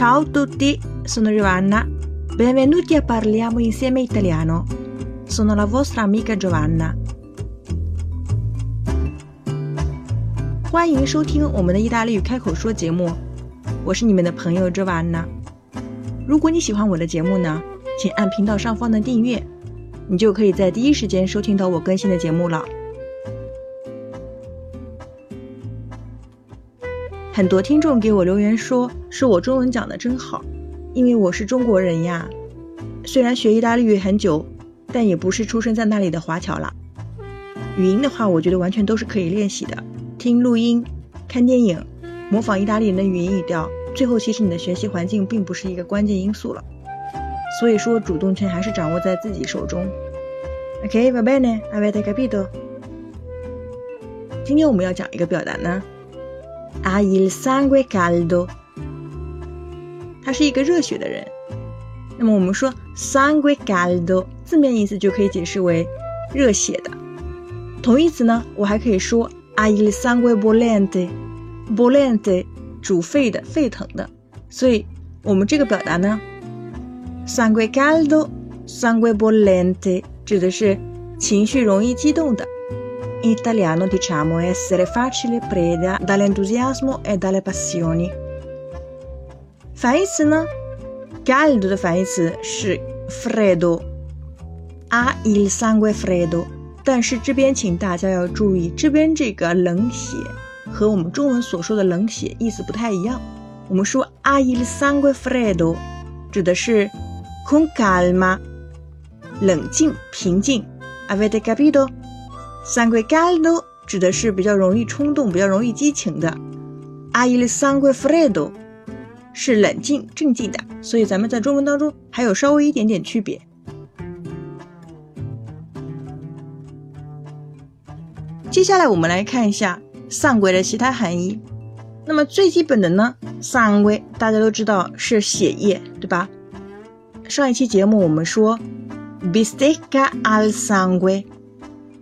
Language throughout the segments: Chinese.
Ciao a tutti, sono Giovanna. Benvenuti a Parliamo insieme italiano. Sono la vostra amica Giovanna. 欢迎收听我们的意大利语开口说节目，我是你们的朋友 Giovanna。如果你喜欢我的节目呢，请按频道上方的订阅，你就可以在第一时间收听到我更新的节目了。很多听众给我留言说，是我中文讲的真好，因为我是中国人呀。虽然学意大利语很久，但也不是出生在那里的华侨啦。语音的话，我觉得完全都是可以练习的，听录音、看电影、模仿意大利人的语音语调，最后其实你的学习环境并不是一个关键因素了。所以说，主动权还是掌握在自己手中。OK，va bene，avete capito？今天我们要讲一个表达呢。Ha il sangue caldo，他是一个热血的人。那么我们说 sangue caldo，字面意思就可以解释为热血的。同义词呢，我还可以说 ha il sangue bollente，bollente 煮沸的、沸腾的。所以我们这个表达呢，sangue caldo，sangue bollente 指的是情绪容易激动的。In italiano diciamo essere facile preda dall'entusiasmo e dalle passioni。反义词呢，caldo 的反义词是 freddo，ha il sangue freddo。但是这边请大家要注意，这边这个冷血和我们中文所说的冷血意思不太一样。我们说 ha il sangue freddo，指的是 con calma，冷静平静。Avete Sangue caldo 指的是比较容易冲动、比较容易激情的，a il sangue freddo 是冷静镇静的，所以咱们在中文当中还有稍微一点点区别。接下来我们来看一下 sangue 的其他含义。那么最基本的呢，sangue 大家都知道是血液，对吧？上一期节目我们说 bistecca al sangue。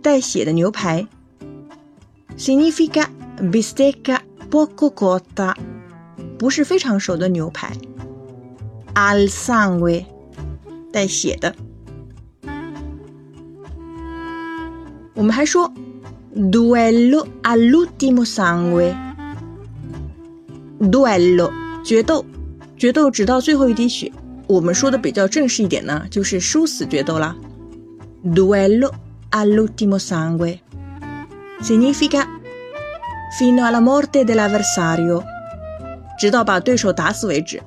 带血的牛排，significa bistecca poco cotta，不是非常熟的牛排，al sangue，带血的。我们还说，duello all'ultimo sangue，duello，决斗，决斗直到最后一滴血。我们说的比较正式一点呢，就是殊死决斗啦，duello。all'ultimo sangue. Significa fino alla morte dell'avversario，直到把对手打死为止。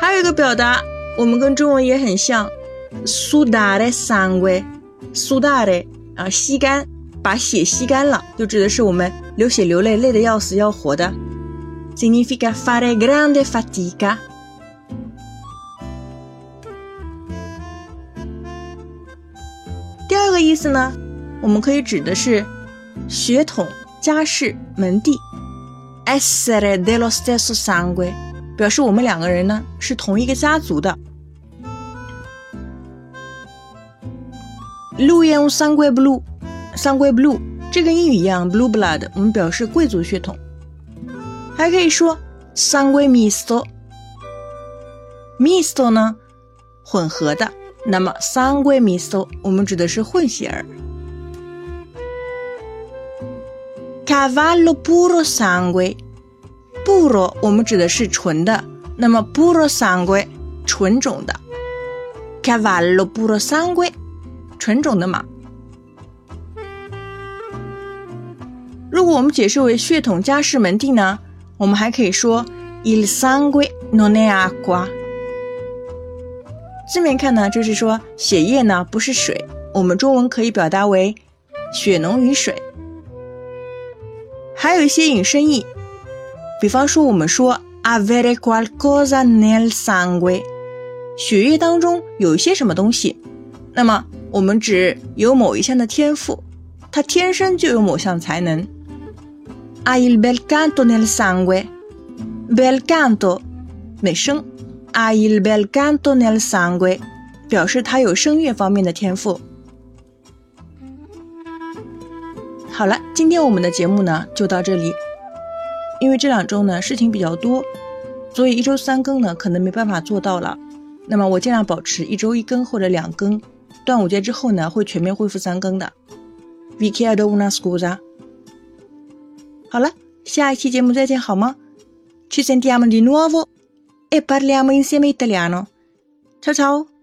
还有一个表达，我们跟中文也很像，sudare sangue，sudare 啊，吸干，把血吸干了，就指的是我们流血流泪，累得要死要活的。Significa fare grande fatica。 个意思呢，我们可以指的是血统、家世、门第，essere dello stesso sangue，表示我们两个人呢是同一个家族的。Lui è un sangue blu，sangue blu，这跟英语一样，blue blood，我们表示贵族血统。还可以说 sangue misto，misto 呢，混合的。那么，sangue misto 我们指的是混血儿。cavallo puro sangue，puro 我们指的是纯的，那么 puro sangue 纯种的，cavallo puro sangue 纯种的马。如果我们解释为血统、家世、门第呢，我们还可以说 il sangue non è acqua。字面看呢，就是说血液呢不是水，我们中文可以表达为血浓于水。还有一些引申义，比方说我们说 avere qualcosa nel sangue，血液当中有一些什么东西，那么我们指有某一项的天赋，他天生就有某项才能。a il bel canto nel sangue，bel canto，美声。Ha il bel canto nel sangue，表示他有声乐方面的天赋。好了，今天我们的节目呢就到这里。因为这两周呢事情比较多，所以一周三更呢可能没办法做到了。那么我尽量保持一周一更或者两更。端午节之后呢会全面恢复三更的。Vi chiedo una scusa。好了，下一期节目再见好吗？Ci sentiamo di nuovo e parliamo insieme italiano。Ciao ciao。